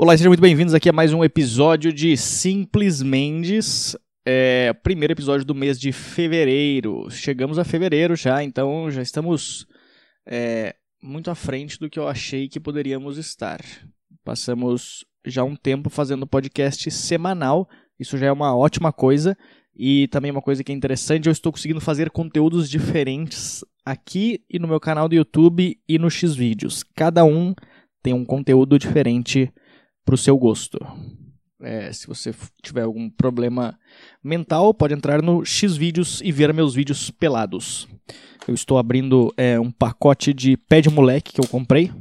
Olá, sejam muito bem-vindos aqui a mais um episódio de Simples Mendes. É, primeiro episódio do mês de fevereiro. Chegamos a fevereiro já, então já estamos é, muito à frente do que eu achei que poderíamos estar. Passamos já um tempo fazendo podcast semanal, isso já é uma ótima coisa. E também uma coisa que é interessante, eu estou conseguindo fazer conteúdos diferentes aqui e no meu canal do YouTube e no Xvideos. Cada um tem um conteúdo diferente para o seu gosto. É, se você tiver algum problema mental, pode entrar no Xvideos e ver meus vídeos pelados. Eu estou abrindo é, um pacote de pé de moleque que eu comprei.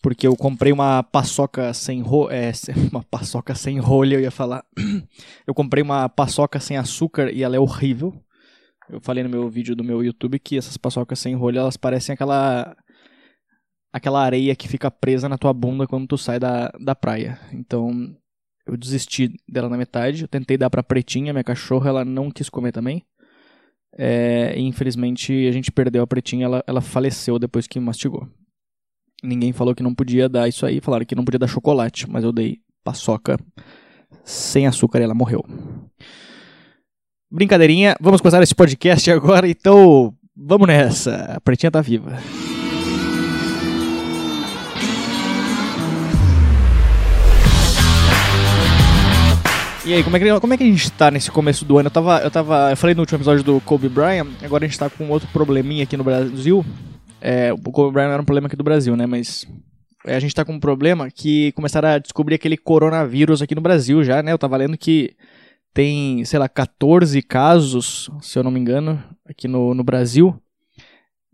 Porque eu comprei uma paçoca sem ro é, uma paçoca sem rolha, eu ia falar. Eu comprei uma paçoca sem açúcar e ela é horrível. Eu falei no meu vídeo do meu YouTube que essas paçocas sem rolha, elas parecem aquela aquela areia que fica presa na tua bunda quando tu sai da, da praia. Então, eu desisti dela na metade. Eu tentei dar pra Pretinha, minha cachorra, ela não quis comer também. É, infelizmente a gente perdeu a Pretinha, ela, ela faleceu depois que mastigou. Ninguém falou que não podia dar isso aí, falaram que não podia dar chocolate, mas eu dei paçoca sem açúcar e ela morreu. Brincadeirinha, vamos começar esse podcast agora, então vamos nessa. A Pretinha tá viva. E aí, como é, que, como é que a gente tá nesse começo do ano? Eu tava, eu tava. Eu falei no último episódio do Kobe Bryant, agora a gente tá com outro probleminha aqui no Brasil. É, o Kobe Bryant era um problema aqui do Brasil, né? Mas é, a gente tá com um problema que começaram a descobrir aquele coronavírus aqui no Brasil já, né? Eu tava lendo que tem, sei lá, 14 casos, se eu não me engano, aqui no, no Brasil.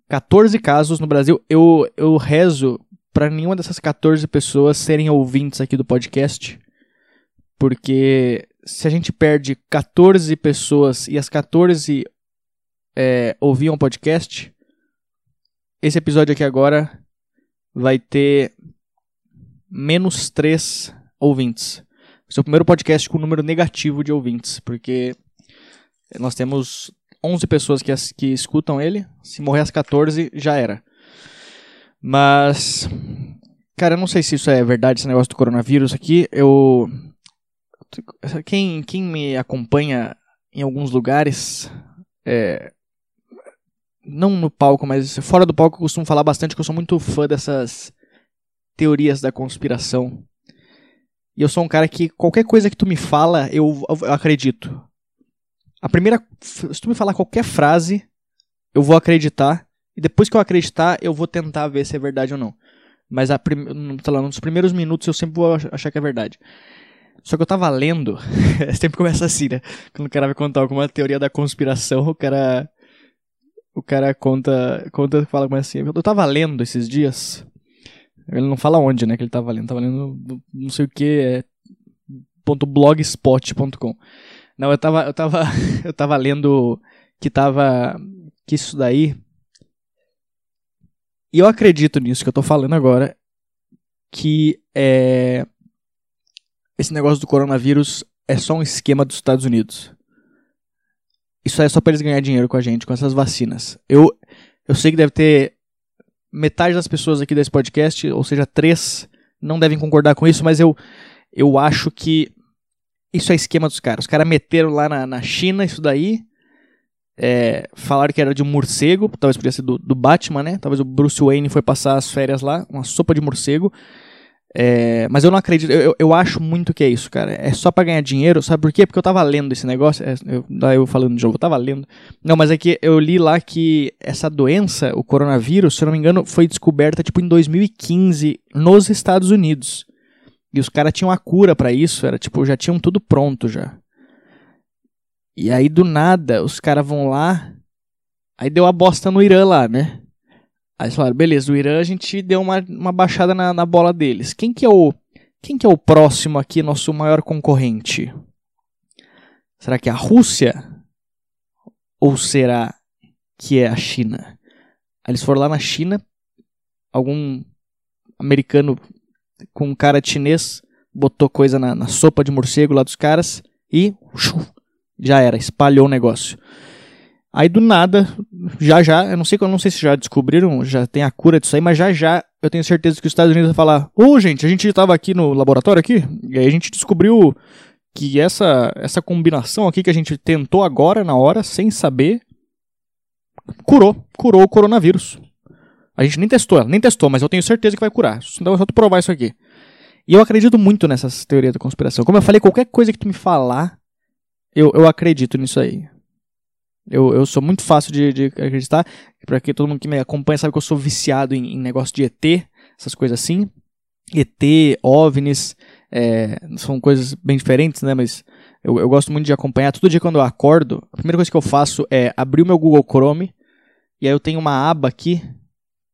14 casos no Brasil. Eu, eu rezo para nenhuma dessas 14 pessoas serem ouvintes aqui do podcast porque se a gente perde 14 pessoas e as 14 é, ouviam o podcast, esse episódio aqui agora vai ter menos 3 ouvintes. Esse é o primeiro podcast com número negativo de ouvintes, porque nós temos 11 pessoas que, que escutam ele. Se morrer as 14, já era. Mas, cara, eu não sei se isso é verdade, esse negócio do coronavírus aqui. Eu quem, quem me acompanha em alguns lugares, é, não no palco, mas fora do palco, eu costumo falar bastante que eu sou muito fã dessas teorias da conspiração. E eu sou um cara que qualquer coisa que tu me fala, eu, eu acredito. A primeira. Se tu me falar qualquer frase, eu vou acreditar. E depois que eu acreditar, eu vou tentar ver se é verdade ou não. Mas a prim, lá, nos primeiros minutos eu sempre vou achar que é verdade. Só que eu tava lendo, sempre começa assim, né? Quando o cara vai contar alguma teoria da conspiração, o cara. O cara conta. Conta, fala como é assim. Eu tava lendo esses dias. Ele não fala onde, né? Que ele tava lendo. Tava lendo não sei o que. É, .blogspot.com. Não, eu tava. Eu tava. Eu tava lendo que tava. Que isso daí. E eu acredito nisso que eu tô falando agora. Que é esse negócio do coronavírus é só um esquema dos Estados Unidos. Isso é só para eles ganhar dinheiro com a gente, com essas vacinas. Eu, eu sei que deve ter metade das pessoas aqui desse podcast, ou seja, três, não devem concordar com isso, mas eu, eu acho que isso é esquema dos caras. Os caras meteram lá na, na China isso daí. É, falaram que era de um morcego, talvez podia ser do, do Batman, né? Talvez o Bruce Wayne foi passar as férias lá, uma sopa de morcego. É, mas eu não acredito, eu, eu acho muito que é isso, cara. É só para ganhar dinheiro, sabe por quê? Porque eu tava lendo esse negócio, é, eu, daí eu falando de jogo, eu tava lendo. Não, mas é que eu li lá que essa doença, o coronavírus, se eu não me engano, foi descoberta tipo em 2015 nos Estados Unidos. E os caras tinham a cura para isso, era tipo, já tinham tudo pronto já. E aí do nada, os caras vão lá, aí deu a bosta no Irã lá, né? Aí eles falaram, beleza, o Irã a gente deu uma, uma baixada na, na bola deles. Quem que é o quem que é o próximo aqui, nosso maior concorrente? Será que é a Rússia? Ou será que é a China? Aí eles foram lá na China, algum americano com cara chinês botou coisa na, na sopa de morcego lá dos caras e já era, espalhou o negócio. Aí do nada, já já, eu não sei, eu não sei se já descobriram, já tem a cura disso aí, mas já já eu tenho certeza que os Estados Unidos vão falar: "Ô, oh, gente, a gente estava aqui no laboratório aqui, e aí a gente descobriu que essa essa combinação aqui que a gente tentou agora na hora sem saber curou, curou o coronavírus. A gente nem testou nem testou, mas eu tenho certeza que vai curar. Então eu só tu provar isso aqui. E eu acredito muito nessas teorias da conspiração. Como eu falei, qualquer coisa que tu me falar, eu, eu acredito nisso aí. Eu, eu sou muito fácil de, de acreditar. Pra que todo mundo que me acompanha sabe que eu sou viciado em, em negócio de ET, essas coisas assim. ET, OVNIs, é, são coisas bem diferentes, né? Mas eu, eu gosto muito de acompanhar. Todo dia quando eu acordo, a primeira coisa que eu faço é abrir o meu Google Chrome. E aí eu tenho uma aba aqui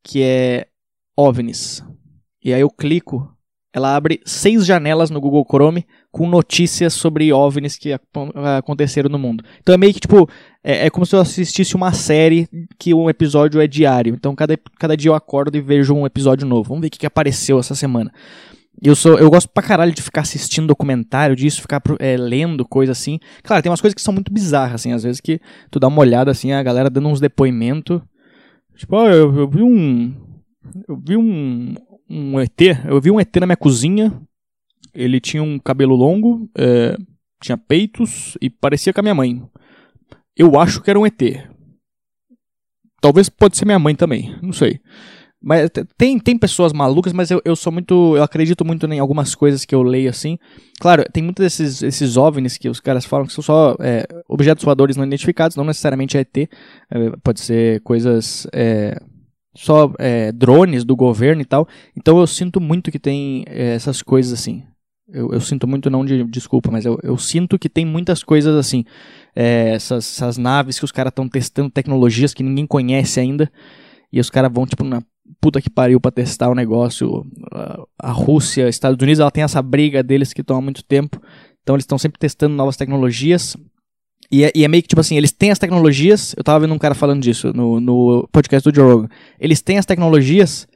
que é OVNIs. E aí eu clico ela abre seis janelas no Google Chrome com notícias sobre OVNIs que aconteceram no mundo. Então é meio que tipo, é, é, como se eu assistisse uma série que um episódio é diário. Então cada, cada dia eu acordo e vejo um episódio novo. Vamos ver o que, que apareceu essa semana. Eu sou, eu gosto pra caralho de ficar assistindo documentário disso, ficar é, lendo coisa assim. Claro, tem umas coisas que são muito bizarras, assim, às vezes que tu dá uma olhada assim, a galera dando uns depoimentos. Tipo, oh, eu, eu vi um. Eu vi um, um ET. Eu vi um ET na minha cozinha. Ele tinha um cabelo longo, é, tinha peitos e parecia com a minha mãe. Eu acho que era um ET. Talvez pode ser minha mãe também, não sei. Mas tem, tem pessoas malucas, mas eu, eu sou muito. Eu acredito muito em algumas coisas que eu leio assim. Claro, tem muitos desses esses OVNIs que os caras falam que são só é, objetos voadores não identificados, não necessariamente ET. É, pode ser coisas. É, só é, drones do governo e tal. Então eu sinto muito que tem é, essas coisas assim. Eu, eu, sinto muito, não de desculpa, mas eu, eu sinto que tem muitas coisas assim. É, essas, essas naves que os caras estão testando tecnologias que ninguém conhece ainda. E os caras vão, tipo, na puta que pariu pra testar o negócio. A, Rússia, Estados Unidos, ela tem essa briga deles que toma muito tempo. Então eles estão sempre testando novas tecnologias. E é, e é, meio que tipo assim, eles têm as tecnologias. Eu tava vendo um cara falando disso no, no podcast do Joe Rogan. Eles têm as tecnologias,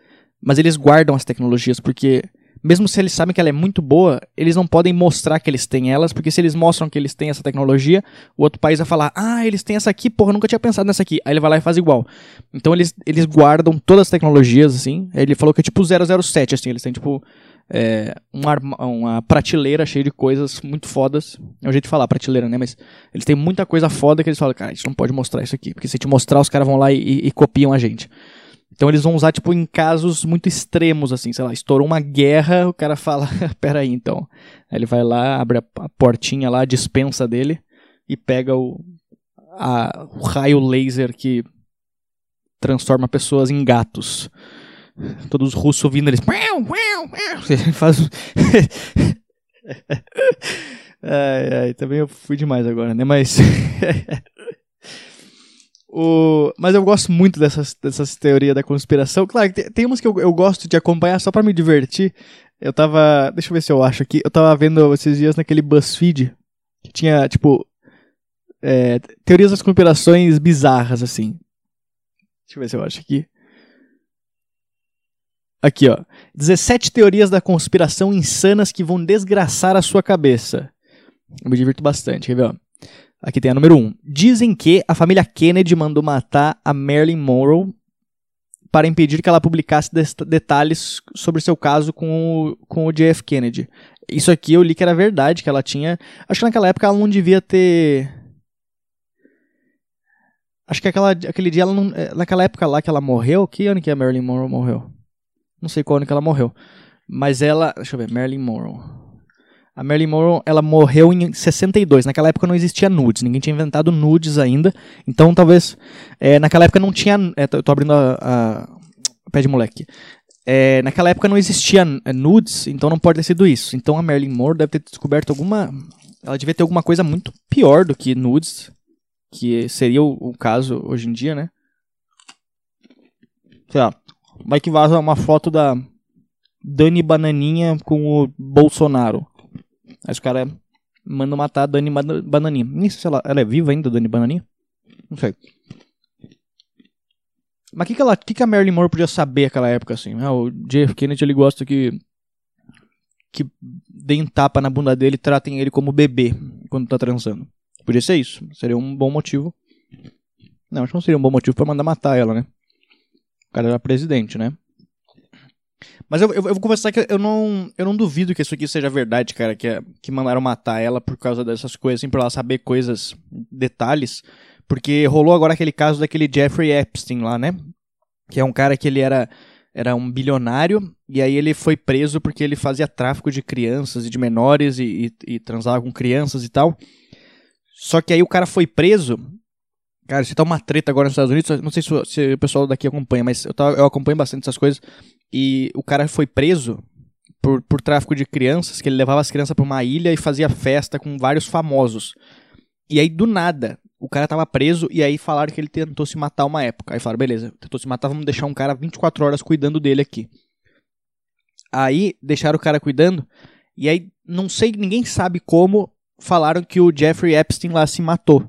mas eles guardam as tecnologias, porque mesmo se eles sabem que ela é muito boa, eles não podem mostrar que eles têm elas, porque se eles mostram que eles têm essa tecnologia, o outro país vai falar: Ah, eles têm essa aqui, porra, nunca tinha pensado nessa aqui. Aí ele vai lá e faz igual. Então eles, eles guardam todas as tecnologias, assim. Ele falou que é tipo 007, assim, eles têm tipo é, uma, uma prateleira cheia de coisas muito fodas. É o jeito de falar prateleira, né? Mas eles têm muita coisa foda que eles falam, cara, a gente não pode mostrar isso aqui, porque se te mostrar, os caras vão lá e, e, e, copiam a gente. Então eles vão usar, tipo, em casos muito extremos, assim, sei lá, estourou uma guerra, o cara fala, pera aí, então. Aí ele vai lá, abre a, a portinha lá, a dispensa dele, e pega o, a, o raio laser que transforma pessoas em gatos. Todos os russos ouvindo eles. Faz. ai, ai, também eu fui demais agora, né? Mas. O... Mas eu gosto muito dessas, dessas teorias da conspiração. Claro, tem, umas que eu, eu gosto de acompanhar só para me divertir. Eu tava. Deixa eu ver se eu acho aqui. Eu tava vendo esses dias naquele BuzzFeed. Que tinha, tipo. É, teorias das conspirações bizarras, assim. Deixa eu ver se eu acho aqui. Aqui, ó. 17 teorias da conspiração insanas que vão desgraçar a sua cabeça. Eu me divirto bastante, quer ver, ó? Aqui tem a número 1. Dizem que a família Kennedy mandou matar a Marilyn Monroe para impedir que ela publicasse detalhes sobre seu caso com o, com o JF Kennedy. Isso aqui eu li que era verdade, que ela tinha. Acho que naquela época ela não devia ter. Acho que aquela, aquele dia ela não. Eh, naquela época lá que ela morreu, que ano que a Marilyn Monroe morreu? Não sei qual ano que ela morreu. Mas ela. Deixa eu ver, Marilyn Monroe. A Marilyn Monroe, ela morreu em 62. Naquela época não existia nudes, ninguém tinha inventado nudes ainda. Então talvez. É, naquela época não tinha. É, tô abrindo a, a, pé de moleque. É, naquela época não existia é, nudes, então não pode ter sido isso. Então a Marilyn Monroe deve ter descoberto alguma. Ela devia ter alguma coisa muito pior do que nudes, que seria o, o caso hoje em dia, né? Sei lá, Vai que vaza uma foto da Dani Bananinha com o Bolsonaro. Aí os caras mandam matar a Dani Bananinha. Nem sei se ela, ela é viva ainda, Dani Bananinha. Não sei. Mas o que, que, que, que a Marilyn Monroe podia saber naquela época, assim? Ah, o JF Kennedy, ele gosta que que deem tapa na bunda dele e tratem ele como bebê quando tá transando. Podia ser isso. Seria um bom motivo Não, acho que não seria um bom motivo pra mandar matar ela, né? O cara era presidente, né? Mas eu, eu, eu vou conversar que eu não, eu não duvido que isso aqui seja verdade, cara, que, é, que mandaram matar ela por causa dessas coisas, assim, por ela saber coisas, detalhes. Porque rolou agora aquele caso daquele Jeffrey Epstein lá, né? Que é um cara que ele era, era um bilionário, e aí ele foi preso porque ele fazia tráfico de crianças e de menores e, e, e transava com crianças e tal. Só que aí o cara foi preso. Cara, isso tá uma treta agora nos Estados Unidos. Não sei se, se o pessoal daqui acompanha, mas eu, eu acompanho bastante essas coisas. E o cara foi preso por, por tráfico de crianças, que ele levava as crianças para uma ilha e fazia festa com vários famosos. E aí, do nada, o cara tava preso e aí falaram que ele tentou se matar uma época. Aí falaram, beleza, tentou se matar, vamos deixar um cara 24 horas cuidando dele aqui. Aí deixaram o cara cuidando e aí não sei, ninguém sabe como falaram que o Jeffrey Epstein lá se matou.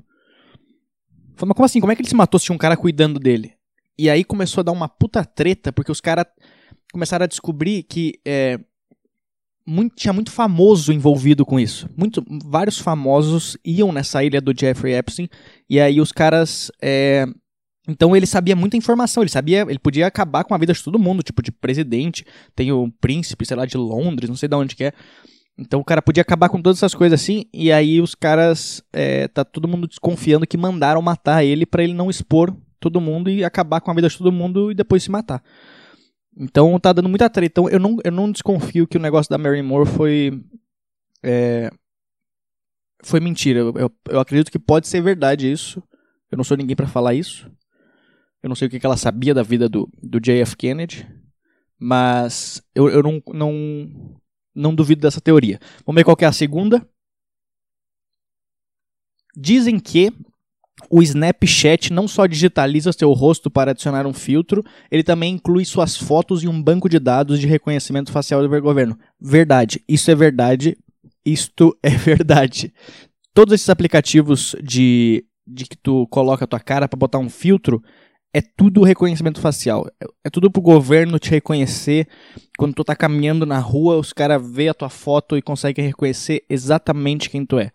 Falei, mas como assim? Como é que ele se matou se tinha um cara cuidando dele? E aí começou a dar uma puta treta, porque os caras começaram a descobrir que é, muito, tinha muito famoso envolvido com isso. Muito, vários famosos iam nessa ilha do Jeffrey Epstein, e aí os caras. É, então ele sabia muita informação, ele sabia, ele podia acabar com a vida de todo mundo, tipo de presidente, tem o príncipe, sei lá, de Londres, não sei de onde que é. Então o cara podia acabar com todas essas coisas assim, e aí os caras, é, tá todo mundo desconfiando que mandaram matar ele para ele não expor todo mundo e acabar com a vida de todo mundo e depois se matar. Então tá dando muita treta. Então eu não, eu não desconfio que o negócio da Mary Moore foi. É, foi mentira. Eu, eu, eu, acredito que pode ser verdade isso. Eu não sou ninguém para falar isso. Eu não sei o que, que ela sabia da vida do, do JF Kennedy. Mas eu, eu não, não, não duvido dessa teoria. Vamos ver qual é a segunda. Dizem que o Snapchat não só digitaliza seu rosto para adicionar um filtro, ele também inclui suas fotos em um banco de dados de reconhecimento facial do governo. Verdade, isso é verdade, isto é verdade. Todos esses aplicativos de, de que tu coloca a tua cara para botar um filtro, é tudo reconhecimento facial. É, é tudo pro governo te reconhecer. Quando tu tá caminhando na rua, os caras vê a tua foto e conseguem reconhecer exatamente quem tu é.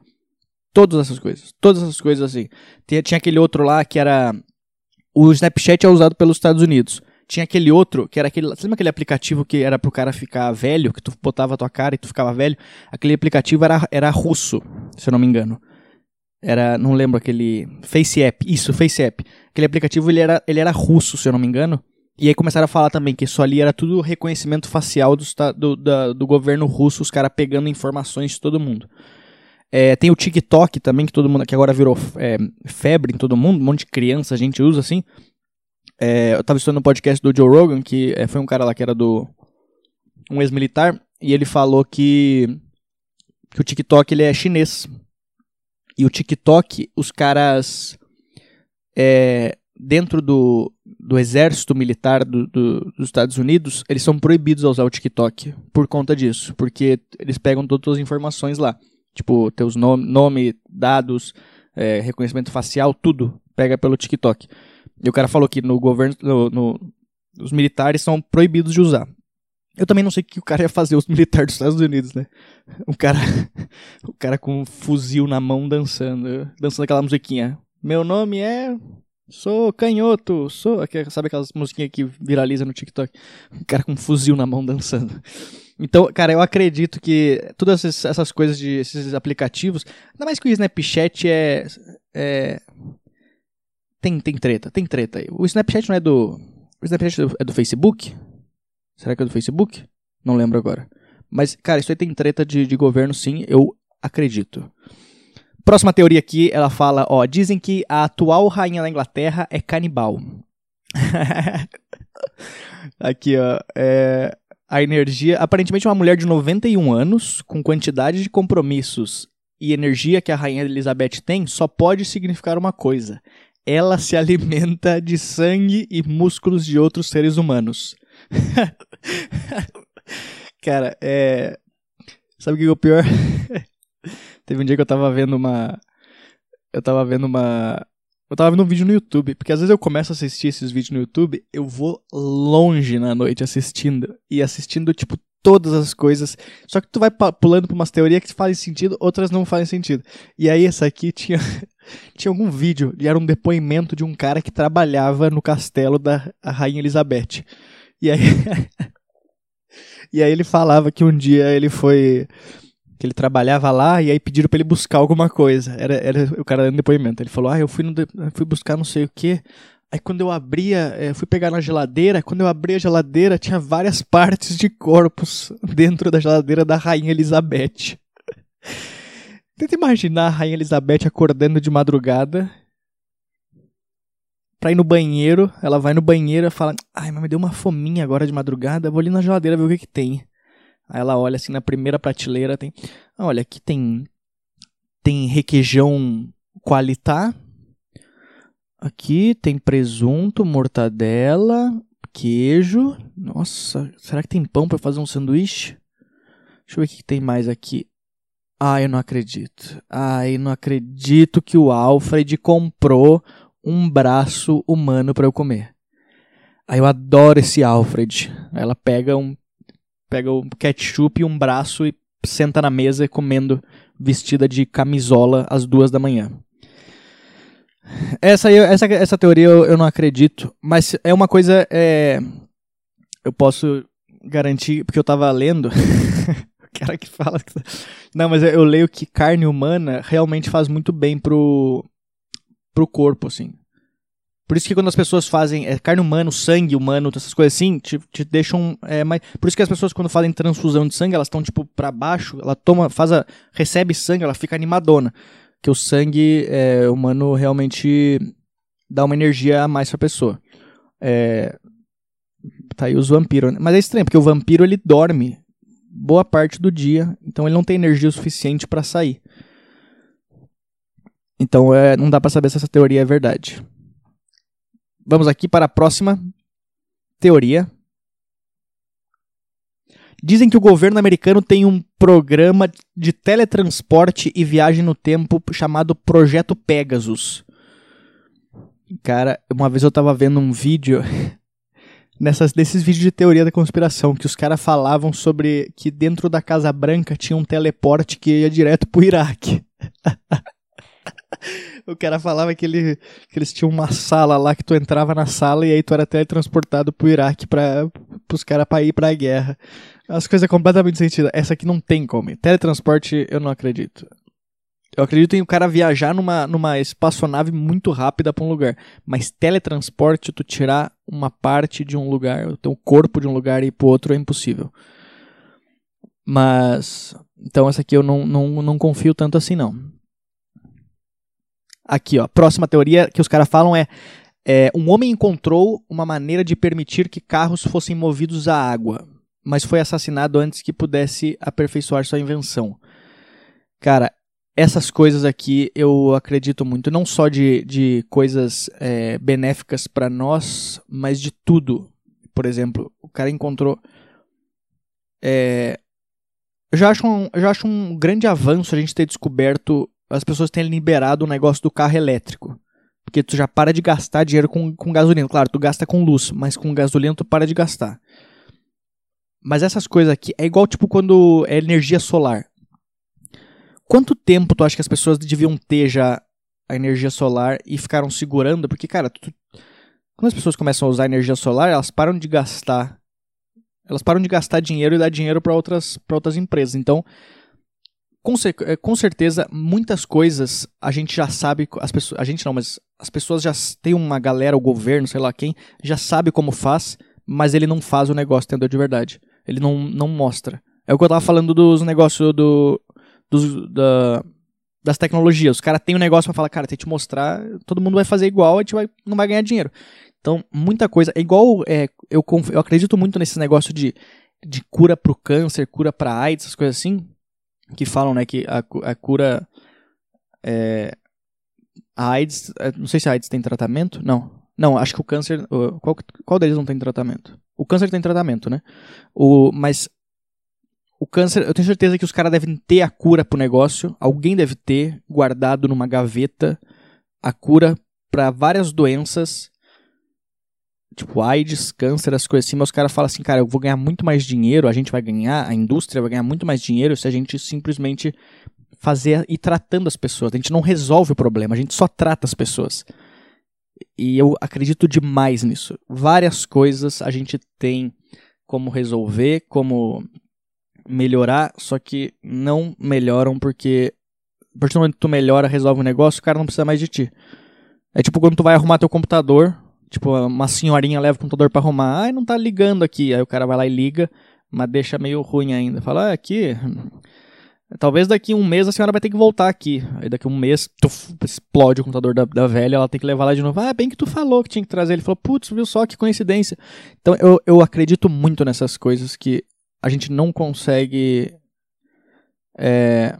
Todas essas coisas. Todas essas coisas assim. Tinha, aquele outro lá que era. O Snapchat é usado pelos Estados Unidos. Tinha aquele outro, que era aquele. Você lembra aquele aplicativo que era pro cara ficar velho, que tu botava a tua cara e tu ficava velho? Aquele aplicativo era, era russo, se eu não me engano. Era. Não lembro aquele. Face App. Isso, Face App. Aquele aplicativo ele era, ele era russo, se eu não me engano. E aí começaram a falar também que isso ali era tudo reconhecimento facial do, do, da, do governo russo, os caras pegando informações de todo mundo. É, tem o TikTok também, que todo mundo que agora virou é, febre em todo mundo, um monte de criança a gente usa assim. É, eu tava estudando no podcast do Joe Rogan, que é, foi um cara lá que era do. um ex-militar, e ele falou que, que o TikTok ele é chinês. E o TikTok, os caras. É, dentro do, do exército militar do, do, dos Estados Unidos, eles são proibidos a usar o TikTok por conta disso, porque eles pegam todas as informações lá. Tipo, teus nome, nome dados, é, reconhecimento facial, tudo pega pelo TikTok. E o cara falou que no governo, no, no, os militares são proibidos de usar. Eu também não sei o que o cara ia fazer, os militares dos Estados Unidos, né? O cara, o cara com um fuzil na mão dançando, dançando aquela musiquinha. Meu nome é Sou canhoto, sou. Sabe aquelas musiquinhas que viralizam no TikTok? O cara com um fuzil na mão dançando. Então, cara, eu acredito que todas essas coisas de esses aplicativos, ainda mais que o Snapchat é. é tem, tem treta, tem treta aí. O Snapchat não é do. O Snapchat é do Facebook? Será que é do Facebook? Não lembro agora. Mas, cara, isso aí tem treta de, de governo, sim, eu acredito. Próxima teoria aqui, ela fala, ó, dizem que a atual rainha da Inglaterra é canibal. aqui, ó, é, a energia, aparentemente uma mulher de 91 anos, com quantidade de compromissos e energia que a rainha Elizabeth tem, só pode significar uma coisa. Ela se alimenta de sangue e músculos de outros seres humanos. Cara, é. Sabe o que é o pior? Teve um dia que eu tava vendo uma. Eu tava vendo uma. Eu tava vendo um vídeo no YouTube, porque às vezes eu começo a assistir esses vídeos no YouTube, eu vou longe na noite assistindo. E assistindo, tipo, todas as coisas. Só que tu vai pulando pra umas teorias que fazem sentido, outras não fazem sentido. E aí essa aqui tinha. Tinha algum vídeo e era um depoimento de um cara que trabalhava no castelo da Rainha Elizabeth. E aí. e aí ele falava que um dia ele foi. Que ele trabalhava lá e aí pediram pra ele buscar alguma coisa. Era, era o cara dando depoimento. Ele falou: Ah, eu fui, no fui buscar não sei o que. Aí quando eu abria, eu fui pegar na geladeira, quando eu abri a geladeira, tinha várias partes de corpos dentro da geladeira da Rainha Elizabeth. Tenta imaginar a Rainha Elizabeth acordando de madrugada pra ir no banheiro. Ela vai no banheiro e fala: Ai, mas me deu uma fominha agora de madrugada. Vou ali na geladeira ver o que, que tem. Aí ela olha assim na primeira prateleira: tem. Olha, aqui tem. Tem requeijão qualitá. Aqui tem presunto, mortadela, queijo. Nossa, será que tem pão para fazer um sanduíche? Deixa eu ver o que tem mais aqui. Ah, eu não acredito. Ah, eu não acredito que o Alfred comprou um braço humano para eu comer. Aí eu adoro esse Alfred. Ela pega um pega o ketchup e um braço e senta na mesa comendo vestida de camisola às duas da manhã. Essa, essa, essa teoria eu, eu não acredito, mas é uma coisa. É, eu posso garantir, porque eu tava lendo. cara que fala. Não, mas eu leio que carne humana realmente faz muito bem pro, pro corpo, assim. Por isso que quando as pessoas fazem é, carne humana, sangue humano, essas coisas assim, te, te deixam é, mais. Por isso que as pessoas quando fazem transfusão de sangue, elas estão tipo para baixo, ela toma, faz a, recebe sangue, ela fica animadona, que o sangue é, humano realmente dá uma energia a mais pra pessoa. É, tá aí os vampiros. Né? Mas é estranho, porque o vampiro ele dorme boa parte do dia, então ele não tem energia suficiente para sair. Então é, não dá para saber se essa teoria é verdade. Vamos aqui para a próxima teoria. Dizem que o governo americano tem um programa de teletransporte e viagem no tempo chamado Projeto Pegasus. Cara, uma vez eu tava vendo um vídeo nessas, nesses vídeos de teoria da conspiração, que os caras falavam sobre que dentro da Casa Branca tinha um teleporte que ia direto pro Iraque. o cara falava que, ele, que eles tinham uma sala lá que tu entrava na sala e aí tu era teletransportado pro Iraque para os caras pra ir pra guerra. As coisas completamente sentidas. Essa aqui não tem como. Teletransporte eu não acredito. Eu acredito em o cara viajar numa, numa espaçonave muito rápida para um lugar. Mas teletransporte, tu tirar uma parte de um lugar, o teu corpo de um lugar e ir pro outro é impossível. Mas. Então essa aqui eu não, não, não confio tanto assim, não. Aqui, ó. Próxima teoria que os caras falam é, é: um homem encontrou uma maneira de permitir que carros fossem movidos à água, mas foi assassinado antes que pudesse aperfeiçoar sua invenção. Cara, essas coisas aqui eu acredito muito, não só de, de coisas é, benéficas para nós, mas de tudo. Por exemplo, o cara encontrou. É, eu, já acho um, eu já acho um grande avanço a gente ter descoberto, as pessoas terem liberado o negócio do carro elétrico. Porque tu já para de gastar dinheiro com, com gasolina. Claro, tu gasta com luz, mas com gasolina tu para de gastar. Mas essas coisas aqui é igual tipo quando é energia solar Quanto tempo tu acha que as pessoas deviam ter já a energia solar e ficaram segurando? Porque, cara, tu, quando as pessoas começam a usar energia solar, elas param de gastar. Elas param de gastar dinheiro e dar dinheiro para outras, outras empresas. Então, com, eh, com, certeza, muitas coisas a gente já sabe. As pessoas, a gente não, mas as pessoas já tem uma galera, o governo, sei lá quem, já sabe como faz, mas ele não faz o negócio, entendeu? De verdade. Ele não, não mostra. É o que eu tava falando dos negócios do dos, da, das tecnologias. Os caras têm um negócio pra falar, cara, tem que te mostrar, todo mundo vai fazer igual, a gente vai, não vai ganhar dinheiro. Então, muita coisa. É igual. É, eu, eu acredito muito nesse negócio de, de cura pro câncer, cura pra AIDS, essas coisas assim. Que falam, né, que a, a cura. É, a AIDS. É, não sei se a AIDS tem tratamento. Não. Não, acho que o câncer. Qual, qual deles não tem tratamento? O câncer tem tratamento, né? O, mas o câncer, eu tenho certeza que os caras devem ter a cura pro negócio. Alguém deve ter guardado numa gaveta a cura para várias doenças, tipo AIDS, câncer, as coisas assim. Mas os caras falam assim, cara, eu vou ganhar muito mais dinheiro, a gente vai ganhar, a indústria vai ganhar muito mais dinheiro se a gente simplesmente fazer e tratando as pessoas. A gente não resolve o problema, a gente só trata as pessoas. E eu acredito demais nisso. Várias coisas a gente tem como resolver, como melhorar, só que não melhoram porque a partir do momento que tu melhora, resolve o negócio, o cara não precisa mais de ti. É tipo quando tu vai arrumar teu computador, tipo, uma senhorinha leva o computador para arrumar, ai, não tá ligando aqui. Aí o cara vai lá e liga, mas deixa meio ruim ainda. Fala, ah, aqui, Talvez daqui um mês a senhora vai ter que voltar aqui. Aí daqui um mês tuf, explode o computador da, da velha, ela tem que levar lá de novo. Ah, bem que tu falou que tinha que trazer. Ele falou, putz, viu só que coincidência. Então eu, eu acredito muito nessas coisas que a gente não consegue. É,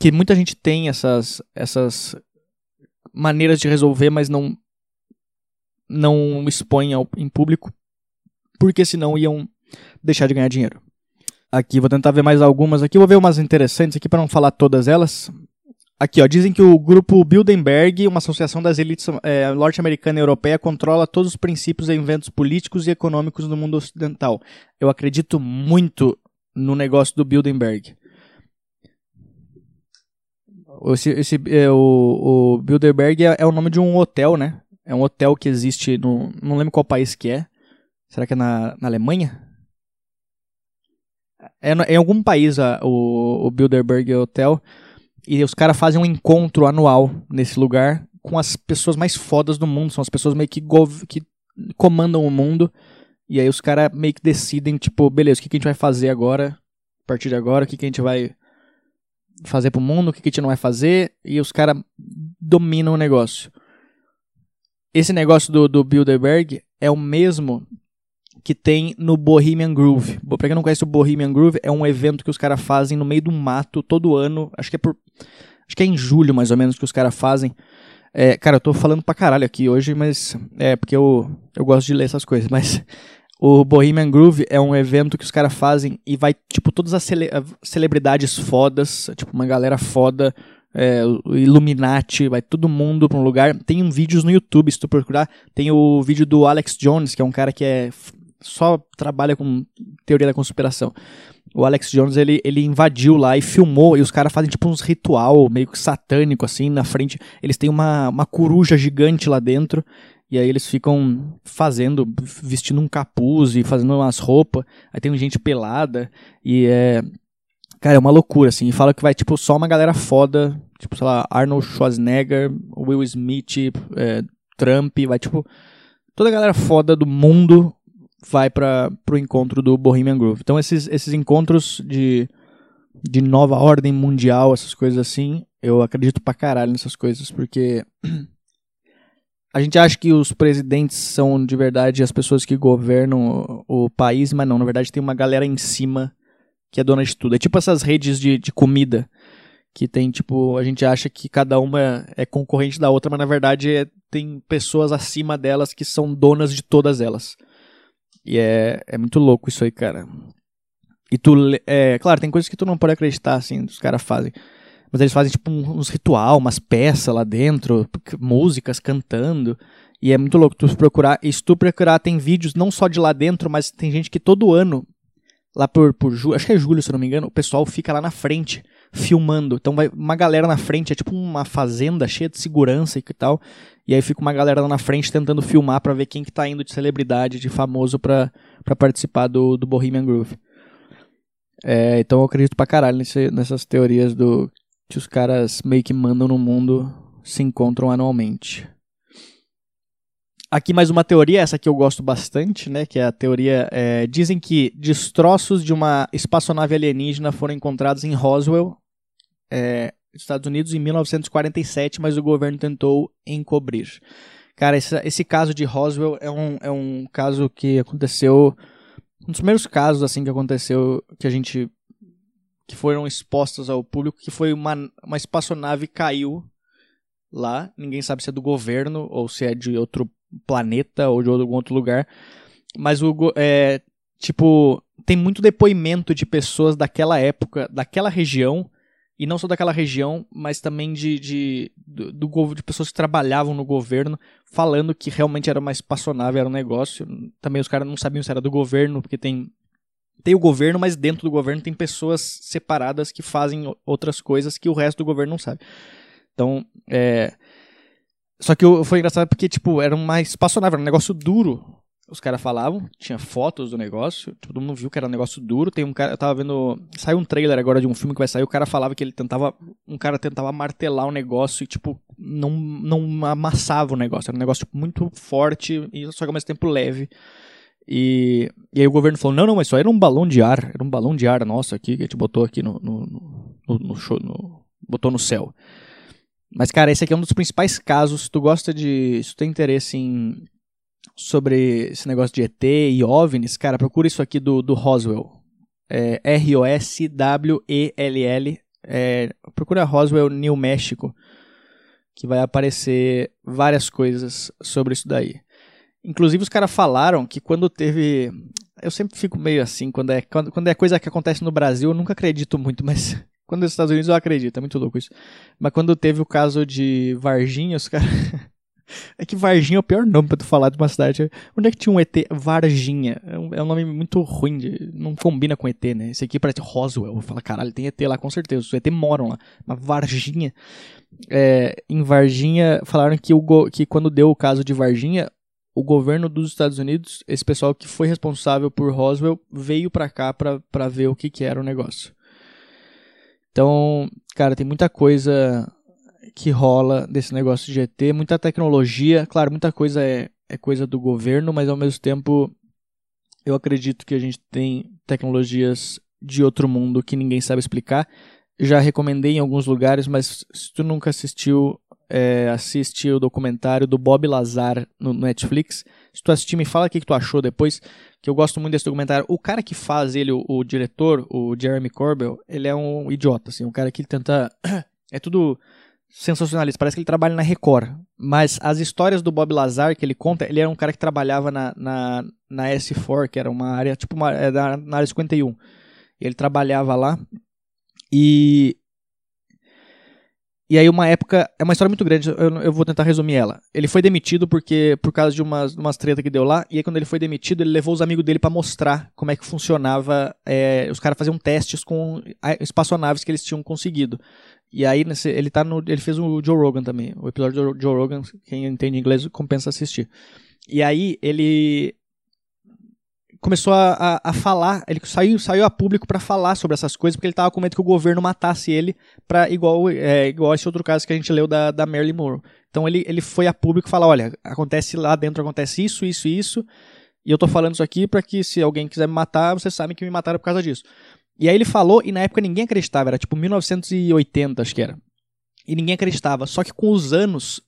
que muita gente tem essas, essas maneiras de resolver, mas não, não expõe ao, em público, porque senão iam deixar de ganhar dinheiro. Aqui, vou tentar ver mais algumas aqui. Vou ver umas interessantes aqui para não falar todas elas. Aqui, ó, dizem que o grupo Bilderberg, uma associação das elites é, norte-americana e europeia, controla todos os princípios e inventos políticos e econômicos do mundo ocidental. Eu acredito muito no negócio do Bilderberg. Esse, esse, é, o, o Bilderberg é, é, o nome de um hotel, né? É um hotel que existe no. Não lembro qual país que é. Será que é na, na Alemanha? É, em algum país a, o, o Bilderberg Hotel. E os caras fazem um encontro anual nesse lugar com as pessoas mais fodas do mundo. São as pessoas meio que, que comandam o mundo. E aí os caras meio que decidem, tipo, beleza, o que, que a gente vai fazer agora? A partir de agora, o que, que a gente vai fazer pro mundo, o que, que a gente não vai fazer? E os caras dominam o negócio. Esse negócio do, do Bilderberg é o mesmo que tem no Bohemian Groove. Pra quem não conhece o Bohemian Groove, é um evento que os caras fazem no meio do mato todo ano. Acho que é por. Acho que é em julho, mais ou menos, que os caras fazem. É, cara, eu tô falando pra caralho aqui hoje, mas. É porque eu, eu gosto de ler essas coisas. Mas o Bohemian Groove é um evento que os caras fazem e vai, tipo, todas as cele celebridades fodas, tipo, uma galera foda, é, o Illuminati, vai todo mundo pra um lugar. Tem um vídeos no YouTube, se tu procurar. Tem o vídeo do Alex Jones, que é um cara que é só trabalha com teoria da conspiração. O Alex Jones, ele, ele invadiu lá e filmou, e os caras fazem tipo uns ritual meio que satânico, assim, na frente. Eles têm uma, uma coruja gigante lá dentro, e aí eles ficam fazendo, vestindo um capuz e fazendo umas roupas. Aí tem gente pelada, e é... Cara, é uma loucura, assim. E fala que vai, tipo, só uma galera foda, tipo, sei lá, Arnold Schwarzenegger, Will Smith, é, Trump, vai, tipo... Toda a galera foda do mundo vai para o encontro do Bohemian Groove. Então esses, esses encontros de, de nova ordem mundial, essas coisas assim, eu acredito pra caralho nessas coisas, porque a gente acha que os presidentes são de verdade as pessoas que governam o, o país, mas não, na verdade tem uma galera em cima que é dona de tudo. É tipo essas redes de, de comida que tem, tipo, a gente acha que cada uma é concorrente da outra, mas na verdade é, tem pessoas acima delas que são donas de todas elas. E é, é muito louco isso aí, cara. E tu, é, claro, tem coisas que tu não pode acreditar, assim, os caras fazem. Mas eles fazem, tipo, uns ritual, umas peças lá dentro, músicas cantando. E é muito louco tu procurar. E se tu procurar, tem vídeos não só de lá dentro, mas tem gente que todo ano, lá por, por julho, acho que é julho, se eu não me engano, o pessoal fica lá na frente filmando. Então vai uma galera na frente, é tipo uma fazenda cheia de segurança e tal. E aí fica uma galera lá na frente tentando filmar para ver quem que tá indo de celebridade, de famoso pra, pra participar do, do Bohemian Groove. É, então eu acredito pra caralho nesse, nessas teorias do que os caras meio que mandam no mundo se encontram anualmente. Aqui mais uma teoria, essa que eu gosto bastante, né? Que é a teoria. É, dizem que destroços de uma espaçonave alienígena foram encontrados em Roswell, é, Estados Unidos, em 1947, mas o governo tentou encobrir. Cara, esse, esse caso de Roswell é um, é um caso que aconteceu. Um dos primeiros casos assim que aconteceu que a gente. que foram expostos ao público, que foi uma, uma espaçonave caiu lá. Ninguém sabe se é do governo ou se é de outro planeta ou de algum outro lugar. Mas o é, tipo, tem muito depoimento de pessoas daquela época, daquela região, e não só daquela região, mas também de, de, do, do, de pessoas que trabalhavam no governo, falando que realmente era uma espaçonave, era um negócio. Também os caras não sabiam se era do governo, porque tem tem o governo, mas dentro do governo tem pessoas separadas que fazem outras coisas que o resto do governo não sabe. Então, é. Só que foi engraçado porque, tipo, era uma espaçonave, era um negócio duro. Os caras falavam, tinha fotos do negócio, todo mundo viu que era um negócio duro. Tem um cara, eu tava vendo. Saiu um trailer agora de um filme que vai sair, o cara falava que ele tentava. Um cara tentava martelar o negócio e, tipo, não, não amassava o negócio. Era um negócio tipo, muito forte, e só que ao mesmo tempo leve. E, e aí o governo falou: não, não, mas aí era um balão de ar. Era um balão de ar nosso aqui que a gente botou aqui no, no, no, no show. No, botou no céu. Mas, cara, esse aqui é um dos principais casos. Se tu gosta de. Se tu tem interesse em. Sobre esse negócio de ET e OVNIs, cara, procura isso aqui do, do Roswell. É R-O-S-W-E-L-L. É, procura Roswell, New México. Que vai aparecer várias coisas sobre isso daí. Inclusive, os caras falaram que quando teve. Eu sempre fico meio assim, quando é, quando, quando é coisa que acontece no Brasil, eu nunca acredito muito, mas quando nos Estados Unidos eu acredito, é muito louco isso. Mas quando teve o caso de Varginha, os caras. É que Varginha é o pior nome pra tu falar de uma cidade. Onde é que tinha um ET? Varginha. É um, é um nome muito ruim, de, não combina com ET, né? Esse aqui parece Roswell. Fala, caralho, tem ET lá com certeza. Os ET moram lá. Mas Varginha. É, em Varginha, falaram que, o, que quando deu o caso de Varginha, o governo dos Estados Unidos, esse pessoal que foi responsável por Roswell, veio pra cá pra ver o que, que era o negócio. Então, cara, tem muita coisa que rola desse negócio de ET, muita tecnologia. Claro, muita coisa é, é coisa do governo, mas ao mesmo tempo eu acredito que a gente tem tecnologias de outro mundo que ninguém sabe explicar. Já recomendei em alguns lugares, mas se tu nunca assistiu, é, assiste o documentário do Bob Lazar no Netflix. Se tu assistir, me fala o que, tu achou depois, que eu gosto muito desse documentário. O cara que faz ele, o, o diretor, o Jeremy Corbell, ele é um idiota, assim, um cara que tenta... é tudo sensacionalista, parece que ele trabalha na Record. Mas as histórias do Bob Lazar que ele conta, ele era um cara que trabalhava na, na, na S4, que era uma área, tipo uma, é na área 51. Ele trabalhava lá e e aí, uma época. É uma história muito grande, eu, eu, vou tentar resumir ela. Ele foi demitido porque por causa de umas, umas treta que deu lá. E aí, quando ele foi demitido, ele levou os amigos dele para mostrar como é que funcionava. É, os caras faziam testes com espaçonaves que eles tinham conseguido. E aí, nesse, ele tá no. Ele fez o Joe Rogan também. O episódio do Joe Rogan, quem entende inglês, compensa assistir. E aí, ele começou a, a, a, falar, ele saiu, saiu a público para falar sobre essas coisas, porque ele tava com medo que o governo matasse ele, para igual, é, igual esse outro caso que a gente leu da, da Marilyn Monroe. Então ele, ele foi a público falar, olha, acontece lá dentro, acontece isso, isso e isso, e eu tô falando isso aqui para que se alguém quiser me matar, vocês sabem que me mataram por causa disso. E aí ele falou, e na época ninguém acreditava, era tipo 1980, acho que era. E ninguém acreditava. Só que com os anos,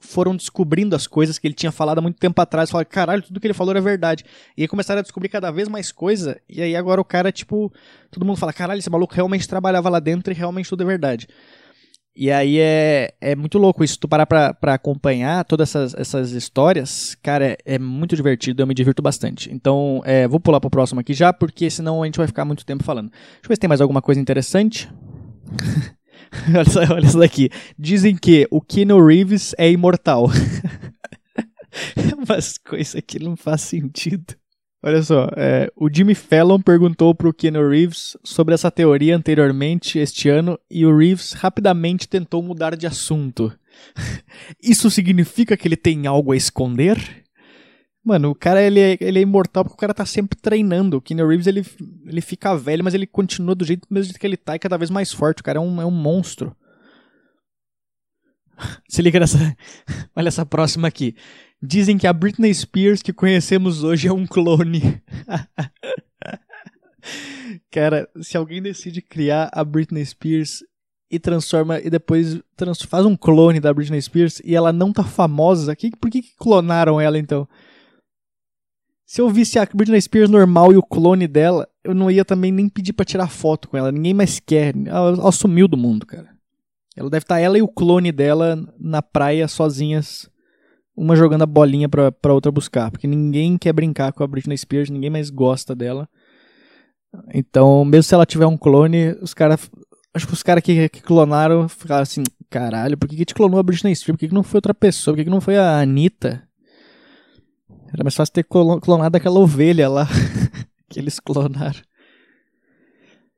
foram descobrindo as coisas que ele tinha falado há muito tempo atrás. Falaram, caralho, tudo que ele falou era verdade. E aí começaram a descobrir cada vez mais coisa. E aí agora o cara, tipo, todo mundo fala, caralho, esse maluco realmente trabalhava lá dentro e realmente tudo é verdade. E aí é, é muito louco isso. Tu parar pra, pra acompanhar todas essas, essas histórias, cara, é, é muito divertido, eu me divirto bastante. Então, é, vou pular pro próximo aqui já, porque senão a gente vai ficar muito tempo falando. Deixa eu ver se tem mais alguma coisa interessante. olha, só, olha isso daqui. Dizem que o Keanu Reeves é imortal. Mas coisa que não faz sentido. Olha só, é, o Jimmy Fallon perguntou para o Keanu Reeves sobre essa teoria anteriormente este ano e o Reeves rapidamente tentou mudar de assunto. Isso significa que ele tem algo a esconder? Mano, o cara ele é, ele é imortal porque o cara tá sempre treinando. O Keanu Reeves ele, ele fica velho, mas ele continua do jeito, mesmo que ele tá e cada vez mais forte. O cara é um, é um monstro. Se liga nessa. Olha essa próxima aqui. Dizem que a Britney Spears que conhecemos hoje é um clone. cara, se alguém decide criar a Britney Spears e transforma e depois trans, faz um clone da Britney Spears e ela não tá famosa, que, por que, que clonaram ela então? Se eu visse a Britney Spears normal e o clone dela, eu não ia também nem pedir para tirar foto com ela. Ninguém mais quer. Ela, ela sumiu do mundo, cara. Ela deve estar tá ela e o clone dela na praia sozinhas, uma jogando a bolinha pra, pra outra buscar. Porque ninguém quer brincar com a Britney Spears, ninguém mais gosta dela. Então, mesmo se ela tiver um clone, os caras. Acho que os caras que, que, clonaram ficaram assim: caralho, por que, que te clonou a Britney Spears? Por que, que não foi outra pessoa? Por que, que não foi a Anitta? Era mais fácil ter clonado aquela ovelha lá que eles clonaram.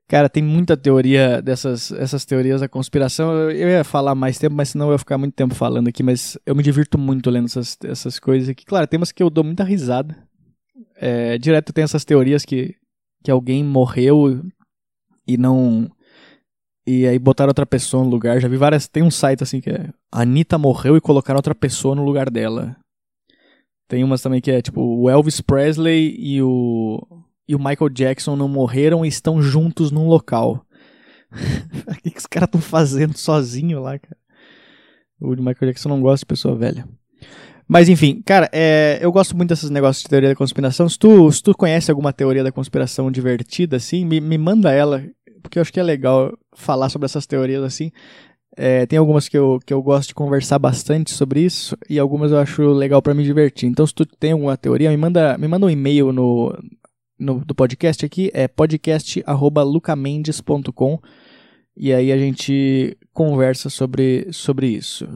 Cara, tem muita teoria dessas essas teorias da conspiração. Eu, ia falar mais tempo, mas senão eu ia ficar muito tempo falando aqui. Mas eu me divirto muito lendo essas, essas coisas aqui. Claro, tem umas que eu dou muita risada. É, direto tem essas teorias que, que alguém morreu e não. E aí botaram outra pessoa no lugar. Já vi várias. Tem um site assim que é. Anitta morreu e colocaram outra pessoa no lugar dela. Tem umas também que é tipo o Elvis Presley e o e o Michael Jackson não morreram e estão juntos num local. o que, que os caras estão fazendo sozinho lá, cara? O Michael Jackson não gosta de pessoa velha. Mas enfim, cara, é, eu gosto muito desses negócios de teoria da conspiração. Se tu, se tu conhece alguma teoria da conspiração divertida, assim, me, me manda ela, porque eu acho que é legal falar sobre essas teorias assim. É, tem algumas que eu, que eu gosto de conversar bastante sobre isso e algumas eu acho legal para me divertir. Então, se tu tem alguma teoria, me manda, me manda um e-mail no, no, do podcast aqui, é podcast.lucamendes.com e aí a gente conversa sobre, sobre isso.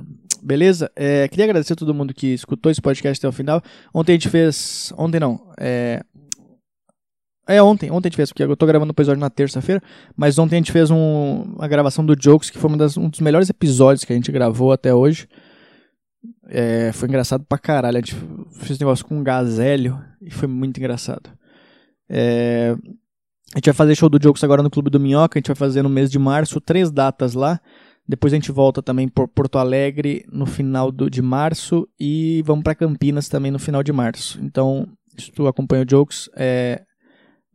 Beleza? É, queria agradecer a todo mundo que escutou esse podcast até o final. Ontem a gente fez. Ontem não. É, é ontem, ontem a gente fez, porque eu tô gravando o episódio na terça-feira, mas ontem a gente fez um, uma gravação do Jokes, que foi das, um dos melhores episódios que a gente gravou até hoje. É, foi engraçado pra caralho. A gente fez um negócio com um gazélio e foi muito engraçado. É, a gente vai fazer show do Jokes agora no Clube do Minhoca, a gente vai fazer no mês de março, três datas lá. Depois a gente volta também por Porto Alegre no final do, de março e vamos para Campinas também no final de março. Então, se tu acompanha o Jokes, é,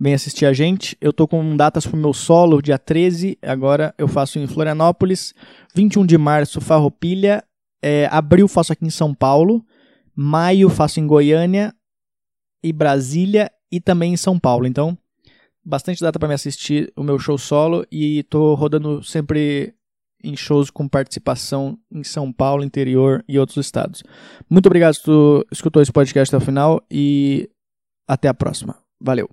vem assistir a gente. Eu tô com datas pro meu solo, dia 13, agora eu faço em Florianópolis. 21 de março, Farroupilha. É, abril faço aqui em São Paulo. Maio faço em Goiânia e Brasília e também em São Paulo. Então, bastante data para me assistir o meu show solo e tô rodando sempre em shows com participação em São Paulo, interior e outros estados. Muito obrigado se tu escutou esse podcast até o final e até a próxima. Valeu!